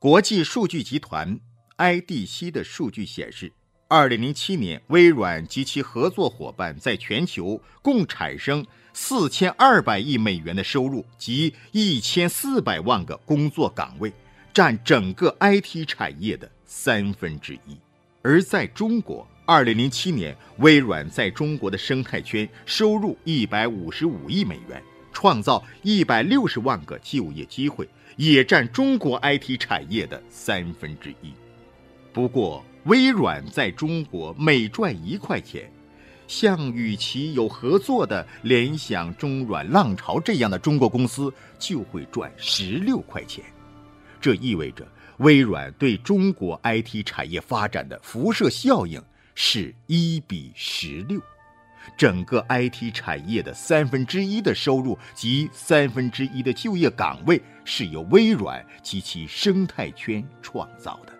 国际数据集团 IDC 的数据显示，二零零七年，微软及其合作伙伴在全球共产生四千二百亿美元的收入及一千四百万个工作岗位，占整个 IT 产业的三分之一。而在中国，二零零七年，微软在中国的生态圈收入一百五十五亿美元，创造一百六十万个就业机会，也占中国 IT 产业的三分之一。不过，微软在中国每赚一块钱，像与其有合作的联想、中软、浪潮这样的中国公司就会赚十六块钱。这意味着微软对中国 IT 产业发展的辐射效应。是一比十六，整个 IT 产业的三分之一的收入及三分之一的就业岗位是由微软及其生态圈创造的。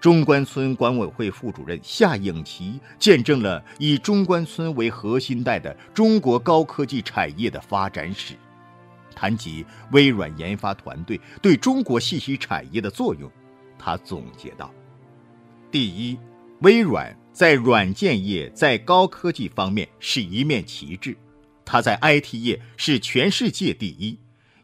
中关村管委会副主任夏颖琪见证了以中关村为核心带的中国高科技产业的发展史，谈及微软研发团队对中国信息产业的作用，他总结道：第一。微软在软件业在高科技方面是一面旗帜，它在 IT 业是全世界第一。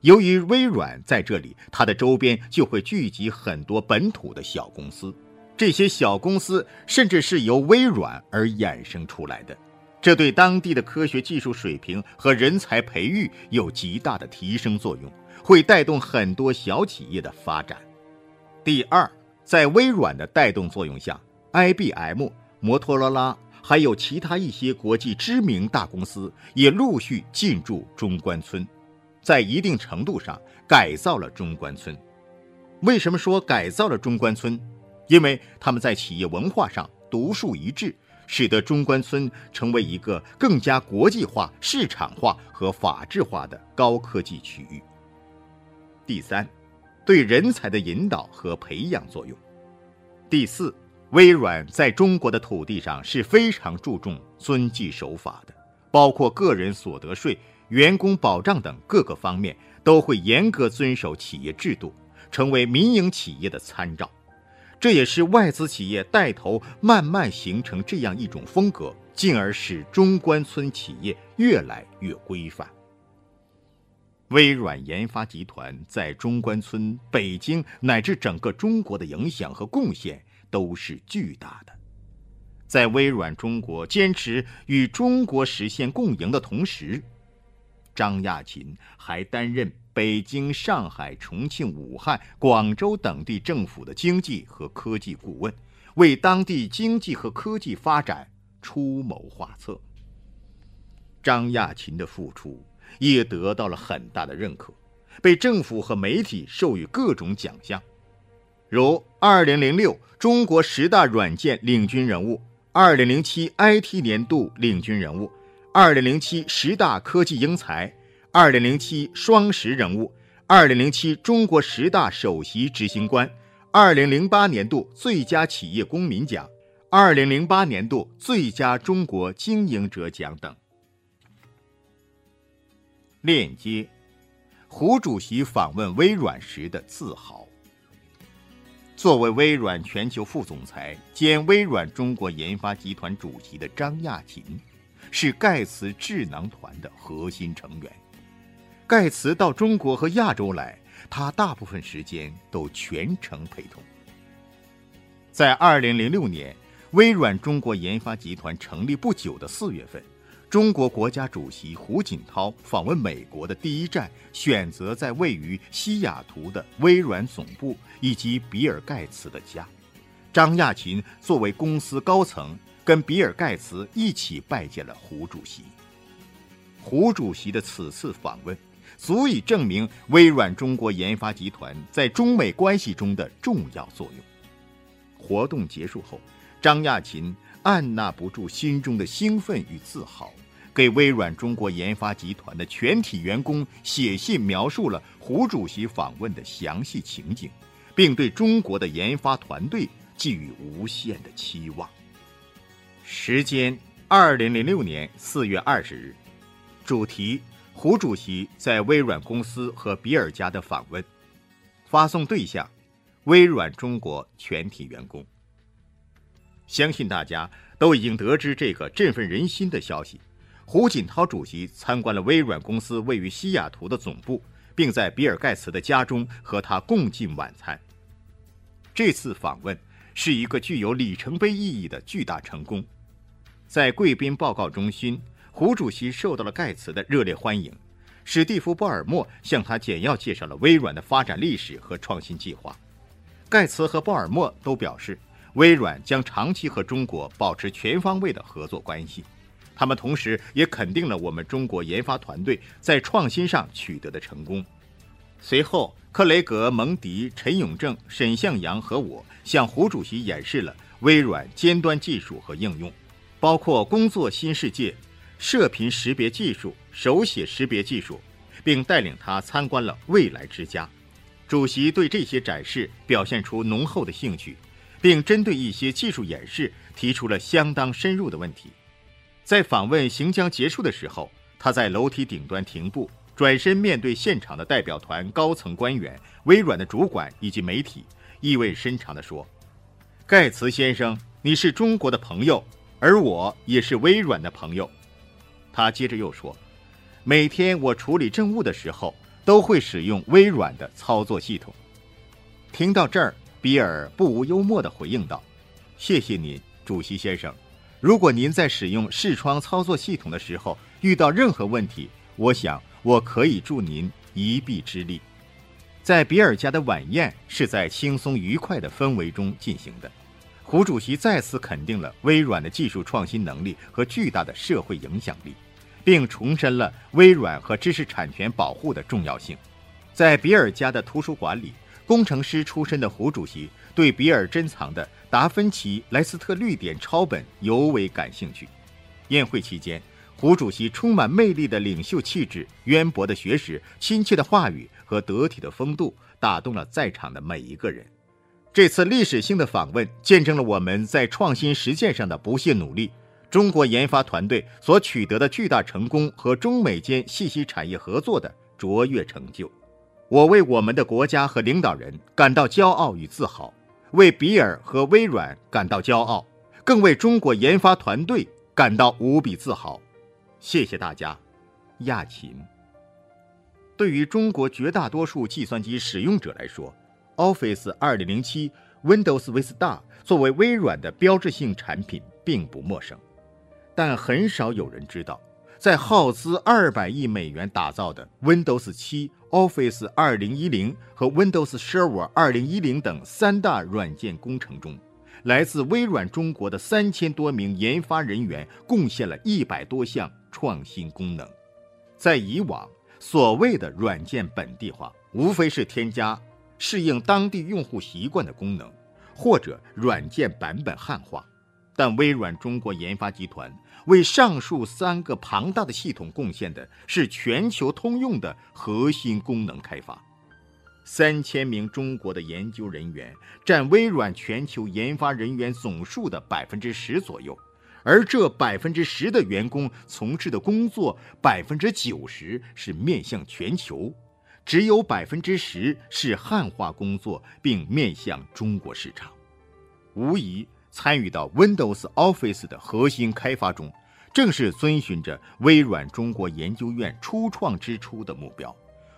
由于微软在这里，它的周边就会聚集很多本土的小公司，这些小公司甚至是由微软而衍生出来的，这对当地的科学技术水平和人才培育有极大的提升作用，会带动很多小企业的发展。第二，在微软的带动作用下。IBM、摩托罗拉，还有其他一些国际知名大公司也陆续进驻中关村，在一定程度上改造了中关村。为什么说改造了中关村？因为他们在企业文化上独树一帜，使得中关村成为一个更加国际化、市场化和法治化的高科技区域。第三，对人才的引导和培养作用。第四。微软在中国的土地上是非常注重遵纪守法的，包括个人所得税、员工保障等各个方面都会严格遵守企业制度，成为民营企业的参照。这也是外资企业带头慢慢形成这样一种风格，进而使中关村企业越来越规范。微软研发集团在中关村、北京乃至整个中国的影响和贡献。都是巨大的。在微软中国坚持与中国实现共赢的同时，张亚勤还担任北京、上海、重庆、武汉、广州等地政府的经济和科技顾问，为当地经济和科技发展出谋划策。张亚勤的付出也得到了很大的认可，被政府和媒体授予各种奖项。如二零零六中国十大软件领军人物，二零零七 IT 年度领军人物，二零零七十大科技英才，二零零七双十人物，二零零七中国十大首席执行官，二零零八年度最佳企业公民奖，二零零八年度最佳中国经营者奖等。链接：胡主席访问微软时的自豪。作为微软全球副总裁兼微软中国研发集团主席的张亚勤，是盖茨智囊团的核心成员。盖茨到中国和亚洲来，他大部分时间都全程陪同。在二零零六年，微软中国研发集团成立不久的四月份。中国国家主席胡锦涛访问美国的第一站，选择在位于西雅图的微软总部以及比尔·盖茨的家。张亚勤作为公司高层，跟比尔·盖茨一起拜见了胡主席。胡主席的此次访问，足以证明微软中国研发集团在中美关系中的重要作用。活动结束后，张亚勤。按捺不住心中的兴奋与自豪，给微软中国研发集团的全体员工写信，描述了胡主席访问的详细情景，并对中国的研发团队寄予无限的期望。时间：二零零六年四月二十日。主题：胡主席在微软公司和比尔家的访问。发送对象：微软中国全体员工。相信大家都已经得知这个振奋人心的消息。胡锦涛主席参观了微软公司位于西雅图的总部，并在比尔·盖茨的家中和他共进晚餐。这次访问是一个具有里程碑意义的巨大成功。在贵宾报告中心，胡主席受到了盖茨的热烈欢迎。史蒂夫·鲍尔默向他简要介绍了微软的发展历史和创新计划。盖茨和鲍尔默都表示，微软将长期和中国保持全方位的合作关系。他们同时也肯定了我们中国研发团队在创新上取得的成功。随后，克雷格、蒙迪、陈永正、沈向阳和我向胡主席演示了微软尖端技术和应用，包括工作新世界、射频识别技术、手写识别技术，并带领他参观了未来之家。主席对这些展示表现出浓厚的兴趣，并针对一些技术演示提出了相当深入的问题。在访问行将结束的时候，他在楼梯顶端停步，转身面对现场的代表团、高层官员、微软的主管以及媒体，意味深长地说：“盖茨先生，你是中国的朋友，而我也是微软的朋友。”他接着又说：“每天我处理政务的时候，都会使用微软的操作系统。”听到这儿，比尔不无幽默地回应道：“谢谢您，主席先生。”如果您在使用视窗操作系统的时候遇到任何问题，我想我可以助您一臂之力。在比尔家的晚宴是在轻松愉快的氛围中进行的。胡主席再次肯定了微软的技术创新能力和巨大的社会影响力，并重申了微软和知识产权保护的重要性。在比尔家的图书馆里，工程师出身的胡主席对比尔珍藏的。达芬奇莱斯特绿点抄本尤为感兴趣。宴会期间，胡主席充满魅力的领袖气质、渊博的学识、亲切的话语和得体的风度，打动了在场的每一个人。这次历史性的访问，见证了我们在创新实践上的不懈努力，中国研发团队所取得的巨大成功和中美间信息产业合作的卓越成就。我为我们的国家和领导人感到骄傲与自豪。为比尔和微软感到骄傲，更为中国研发团队感到无比自豪。谢谢大家，亚琴。对于中国绝大多数计算机使用者来说，Office 2007 Windows Vista 作为微软的标志性产品并不陌生，但很少有人知道。在耗资二百亿美元打造的 Windows 7、Office 2010和 Windows Server 2010等三大软件工程中，来自微软中国的三千多名研发人员贡献了一百多项创新功能。在以往，所谓的软件本地化，无非是添加适应当地用户习惯的功能，或者软件版本汉化。但微软中国研发集团。为上述三个庞大的系统贡献的是全球通用的核心功能开发。三千名中国的研究人员占微软全球研发人员总数的百分之十左右，而这百分之十的员工从事的工作，百分之九十是面向全球，只有百分之十是汉化工作，并面向中国市场。无疑。参与到 Windows Office 的核心开发中，正是遵循着微软中国研究院初创之初的目标，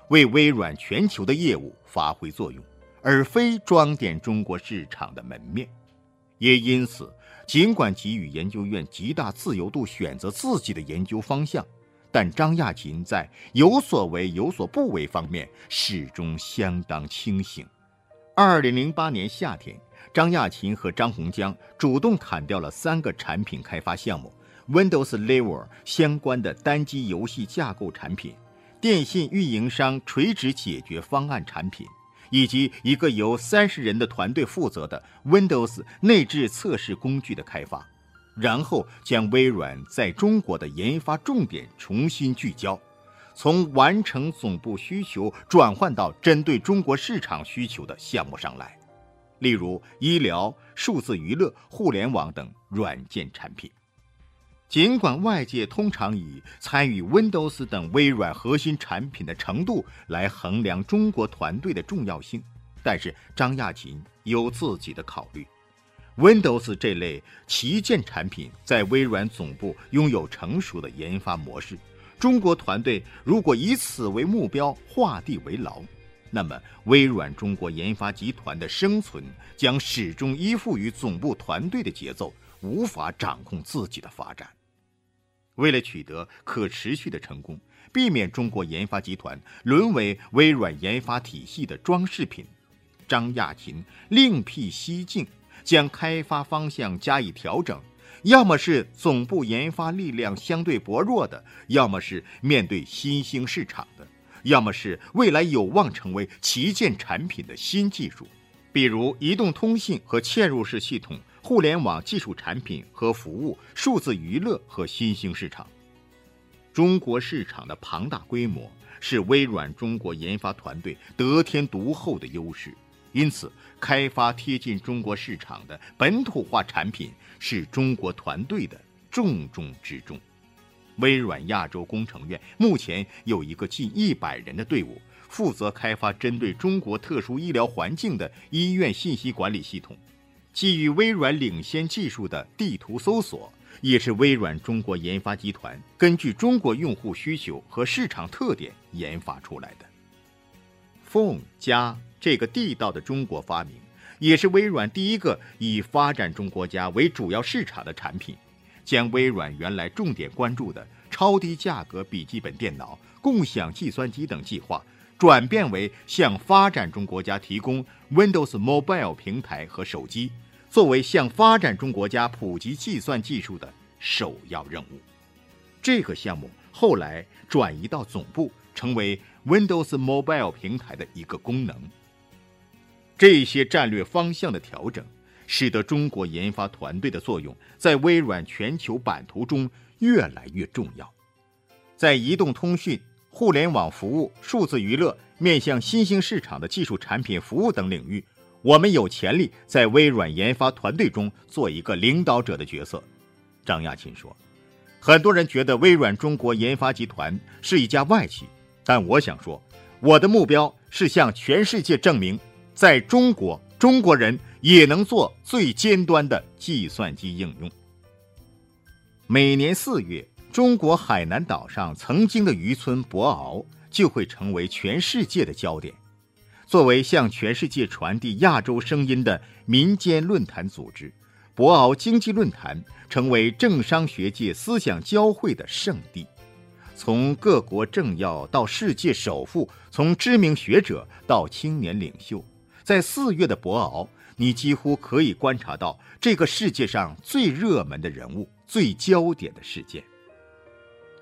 为微软全球的业务发挥作用，而非装点中国市场的门面。也因此，尽管给予研究院极大自由度选择自己的研究方向，但张亚勤在有所为有所不为方面始终相当清醒。二零零八年夏天。张亚勤和张洪江主动砍掉了三个产品开发项目：Windows Level 相关的单机游戏架构产品、电信运营商垂直解决方案产品，以及一个由三十人的团队负责的 Windows 内置测试工具的开发，然后将微软在中国的研发重点重新聚焦，从完成总部需求转换到针对中国市场需求的项目上来。例如医疗、数字娱乐、互联网等软件产品。尽管外界通常以参与 Windows 等微软核心产品的程度来衡量中国团队的重要性，但是张亚勤有自己的考虑。Windows 这类旗舰产品在微软总部拥有成熟的研发模式。中国团队如果以此为目标画地为牢，那么微软中国研发集团的生存将始终依附于总部团队的节奏，无法掌控自己的发展。为了取得可持续的成功，避免中国研发集团沦为微软研发体系的装饰品，张亚勤另辟蹊径。将开发方向加以调整，要么是总部研发力量相对薄弱的，要么是面对新兴市场的，要么是未来有望成为旗舰产品的新技术，比如移动通信和嵌入式系统、互联网技术产品和服务、数字娱乐和新兴市场。中国市场的庞大规模是微软中国研发团队得天独厚的优势。因此，开发贴近中国市场的本土化产品是中国团队的重中之重。微软亚洲工程院目前有一个近一百人的队伍，负责开发针对中国特殊医疗环境的医院信息管理系统。基于微软领先技术的地图搜索，也是微软中国研发集团根据中国用户需求和市场特点研发出来的。Phone 加。这个地道的中国发明，也是微软第一个以发展中国家为主要市场的产品，将微软原来重点关注的超低价格笔记本电脑、共享计算机等计划，转变为向发展中国家提供 Windows Mobile 平台和手机，作为向发展中国家普及计算技术的首要任务。这个项目后来转移到总部，成为 Windows Mobile 平台的一个功能。这些战略方向的调整，使得中国研发团队的作用在微软全球版图中越来越重要。在移动通讯、互联网服务、数字娱乐、面向新兴市场的技术产品服务等领域，我们有潜力在微软研发团队中做一个领导者的角色。张亚勤说：“很多人觉得微软中国研发集团是一家外企，但我想说，我的目标是向全世界证明。”在中国，中国人也能做最尖端的计算机应用。每年四月，中国海南岛上曾经的渔村博鳌就会成为全世界的焦点。作为向全世界传递亚洲声音的民间论坛组织，博鳌经济论坛成为政商学界思想交汇的圣地。从各国政要到世界首富，从知名学者到青年领袖。在四月的博鳌，你几乎可以观察到这个世界上最热门的人物、最焦点的事件。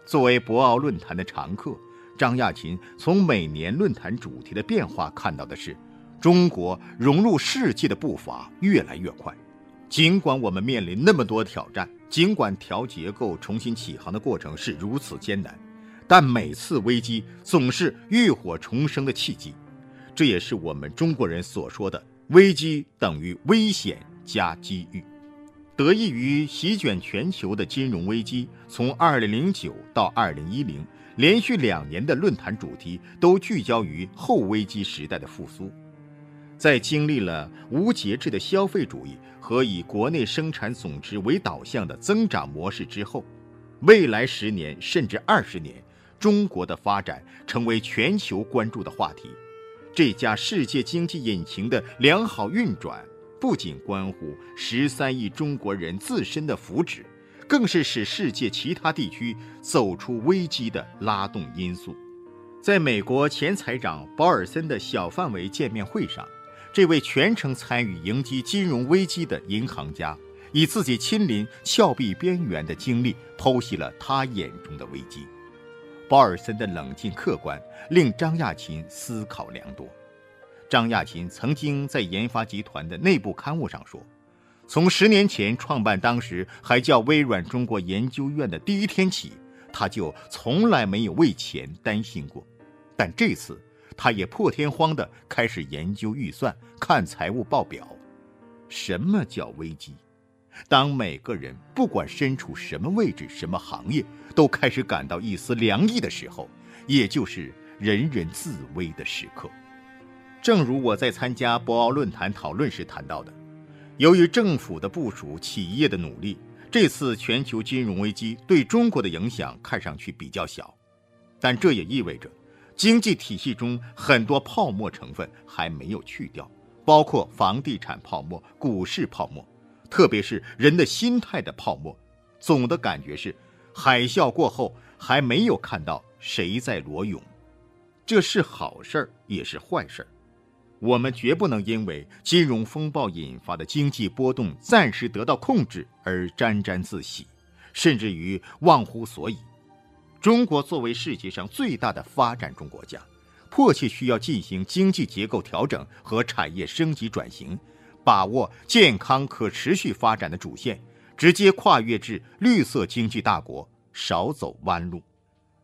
作为博鳌论坛的常客，张亚勤从每年论坛主题的变化看到的是，中国融入世界的步伐越来越快。尽管我们面临那么多挑战，尽管调结构、重新起航的过程是如此艰难，但每次危机总是浴火重生的契机。这也是我们中国人所说的“危机等于危险加机遇”。得益于席卷全球的金融危机，从2009到2010，连续两年的论坛主题都聚焦于后危机时代的复苏。在经历了无节制的消费主义和以国内生产总值为导向的增长模式之后，未来十年甚至二十年，中国的发展成为全球关注的话题。这家世界经济引擎的良好运转，不仅关乎十三亿中国人自身的福祉，更是使世界其他地区走出危机的拉动因素。在美国前财长保尔森的小范围见面会上，这位全程参与迎击金融危机的银行家，以自己亲临峭壁边缘的经历，剖析了他眼中的危机。保尔森的冷静客观令张亚勤思考良多。张亚勤曾经在研发集团的内部刊物上说：“从十年前创办当时还叫微软中国研究院的第一天起，他就从来没有为钱担心过。但这次，他也破天荒地开始研究预算、看财务报表。什么叫危机？”当每个人不管身处什么位置、什么行业，都开始感到一丝凉意的时候，也就是人人自危的时刻。正如我在参加博鳌论坛讨论时谈到的，由于政府的部署、企业的努力，这次全球金融危机对中国的影响看上去比较小。但这也意味着，经济体系中很多泡沫成分还没有去掉，包括房地产泡沫、股市泡沫，特别是人的心态的泡沫。总的感觉是，海啸过后还没有看到谁在裸泳。这是好事儿，也是坏事儿。我们绝不能因为金融风暴引发的经济波动暂时得到控制而沾沾自喜，甚至于忘乎所以。中国作为世界上最大的发展中国家，迫切需要进行经济结构调整和产业升级转型，把握健康可持续发展的主线，直接跨越至绿色经济大国，少走弯路。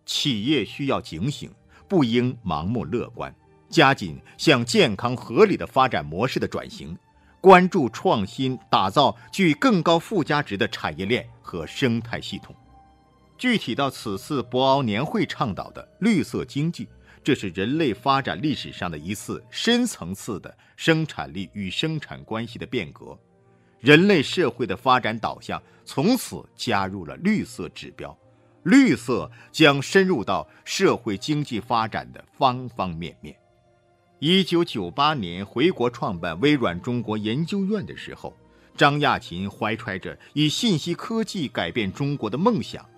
企业需要警醒，不应盲目乐观。加紧向健康合理的发展模式的转型，关注创新，打造具更高附加值的产业链和生态系统。具体到此次博鳌年会倡导的绿色经济，这是人类发展历史上的一次深层次的生产力与生产关系的变革，人类社会的发展导向从此加入了绿色指标，绿色将深入到社会经济发展的方方面面。一九九八年回国创办微软中国研究院的时候，张亚勤怀揣着以信息科技改变中国的梦想。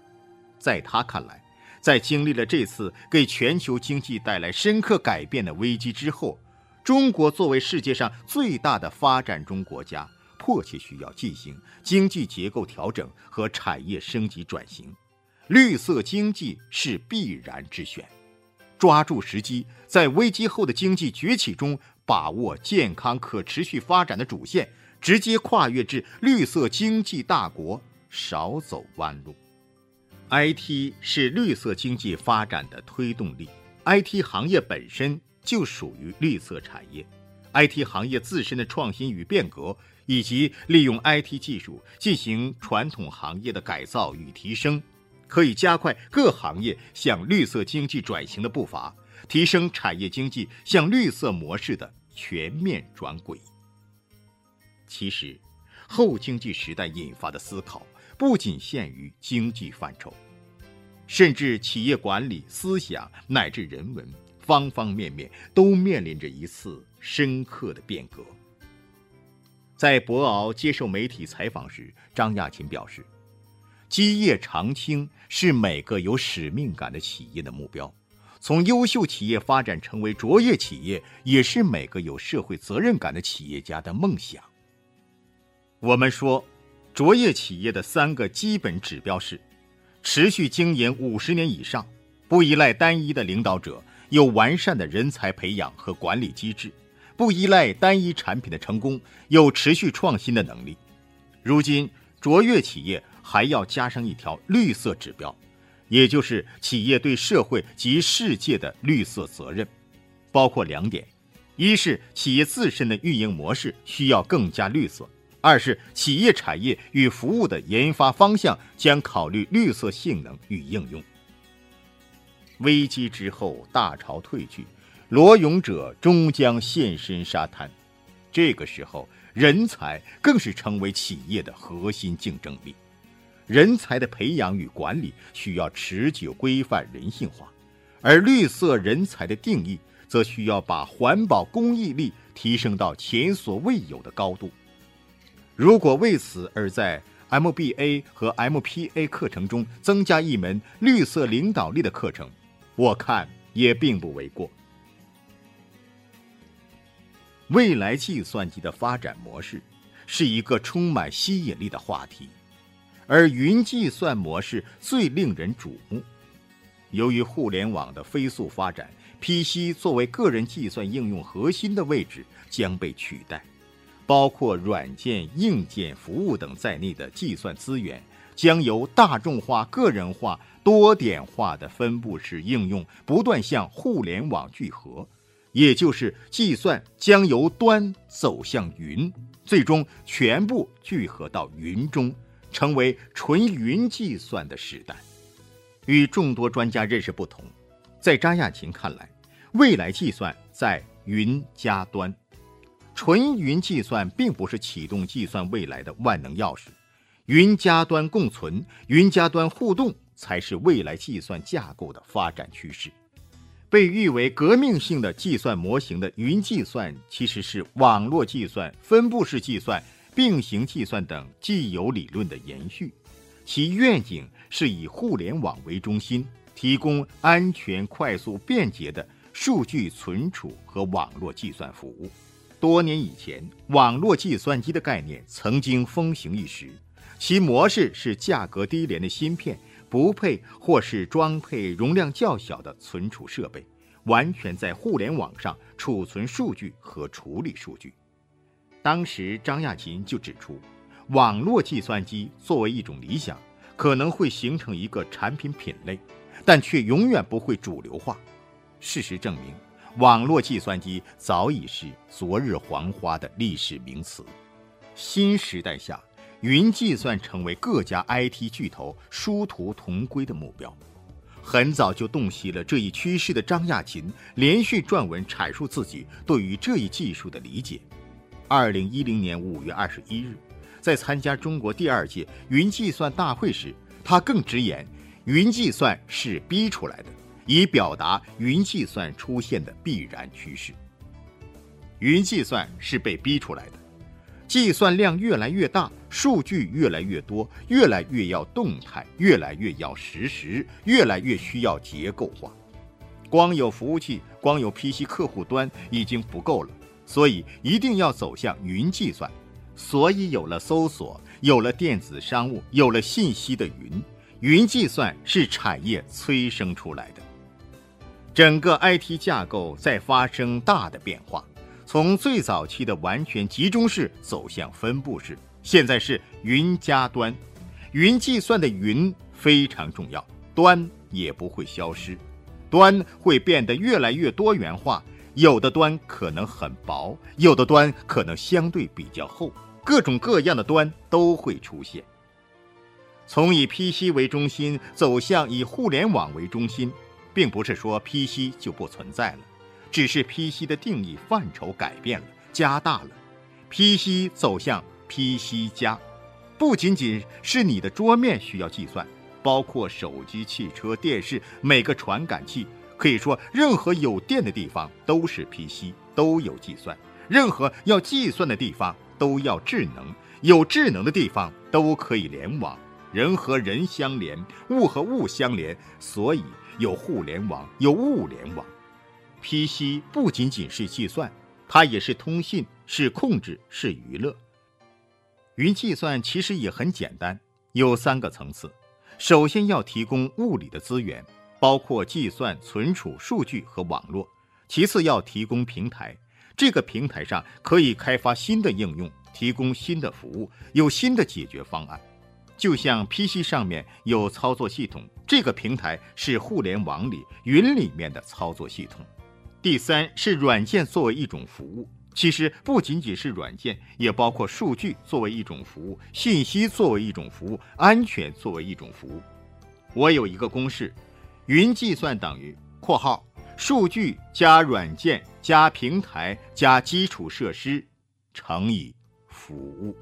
在他看来，在经历了这次给全球经济带来深刻改变的危机之后，中国作为世界上最大的发展中国家，迫切需要进行经济结构调整和产业升级转型，绿色经济是必然之选。抓住时机，在危机后的经济崛起中把握健康可持续发展的主线，直接跨越至绿色经济大国，少走弯路。IT 是绿色经济发展的推动力，IT 行业本身就属于绿色产业，IT 行业自身的创新与变革，以及利用 IT 技术进行传统行业的改造与提升。可以加快各行业向绿色经济转型的步伐，提升产业经济向绿色模式的全面转轨。其实，后经济时代引发的思考不仅限于经济范畴，甚至企业管理、思想乃至人文方方面面都面临着一次深刻的变革。在博鳌接受媒体采访时，张亚勤表示。基业长青是每个有使命感的企业的目标，从优秀企业发展成为卓越企业，也是每个有社会责任感的企业家的梦想。我们说，卓越企业的三个基本指标是：持续经营五十年以上，不依赖单一的领导者，有完善的人才培养和管理机制，不依赖单一产品的成功，有持续创新的能力。如今，卓越企业。还要加上一条绿色指标，也就是企业对社会及世界的绿色责任，包括两点：一是企业自身的运营模式需要更加绿色；二是企业产业与服务的研发方向将考虑绿色性能与应用。危机之后，大潮退去，裸泳者终将现身沙滩，这个时候，人才更是成为企业的核心竞争力。人才的培养与管理需要持久、规范、人性化，而绿色人才的定义则需要把环保公益力提升到前所未有的高度。如果为此而在 MBA 和 MPA 课程中增加一门绿色领导力的课程，我看也并不为过。未来计算机的发展模式是一个充满吸引力的话题。而云计算模式最令人瞩目。由于互联网的飞速发展，PC 作为个人计算应用核心的位置将被取代，包括软件、硬件、服务等在内的计算资源将由大众化、个人化、多点化的分布式应用不断向互联网聚合，也就是计算将由端走向云，最终全部聚合到云中。成为纯云计算的时代，与众多专家认识不同，在张亚勤看来，未来计算在云加端。纯云计算并不是启动计算未来的万能钥匙，云加端共存、云加端互动才是未来计算架构的发展趋势。被誉为革命性的计算模型的云计算，其实是网络计算、分布式计算、并行计算等既有理论的延续。其愿景是以互联网为中心，提供安全、快速、便捷的数据存储和网络计算服务。多年以前，网络计算机的概念曾经风行一时，其模式是价格低廉的芯片不配或是装配容量较小的存储设备，完全在互联网上储存数据和处理数据。当时，张亚勤就指出，网络计算机作为一种理想，可能会形成一个产品品类，但却永远不会主流化。事实证明。网络计算机早已是昨日黄花的历史名词。新时代下，云计算成为各家 IT 巨头殊途同归的目标。很早就洞悉了这一趋势的张亚勤，连续撰文阐述自己对于这一技术的理解。二零一零年五月二十一日，在参加中国第二届云计算大会时，他更直言：“云计算是逼出来的。”以表达云计算出现的必然趋势。云计算是被逼出来的，计算量越来越大，数据越来越多，越来越要动态，越来越要实时，越来越需要结构化。光有服务器，光有 PC 客户端已经不够了，所以一定要走向云计算。所以有了搜索，有了电子商务，有了信息的云，云计算是产业催生出来的。整个 IT 架构在发生大的变化，从最早期的完全集中式走向分布式，现在是云加端。云计算的云非常重要，端也不会消失，端会变得越来越多元化。有的端可能很薄，有的端可能相对比较厚，各种各样的端都会出现。从以 PC 为中心走向以互联网为中心。并不是说 PC 就不存在了，只是 PC 的定义范畴改变了，加大了。PC 走向 PC 加，不仅仅是你的桌面需要计算，包括手机、汽车、电视，每个传感器，可以说任何有电的地方都是 PC，都有计算。任何要计算的地方都要智能，有智能的地方都可以联网，人和人相连，物和物相连，所以。有互联网，有物联网。PC 不仅仅是计算，它也是通信，是控制，是娱乐。云计算其实也很简单，有三个层次。首先要提供物理的资源，包括计算、存储、数据和网络。其次要提供平台，这个平台上可以开发新的应用，提供新的服务，有新的解决方案。就像 PC 上面有操作系统，这个平台是互联网里云里面的操作系统。第三是软件作为一种服务，其实不仅仅是软件，也包括数据作为一种服务，信息作为一种服务，安全作为一种服务。我有一个公式：云计算等于（括号）数据加软件加平台加基础设施乘以服务。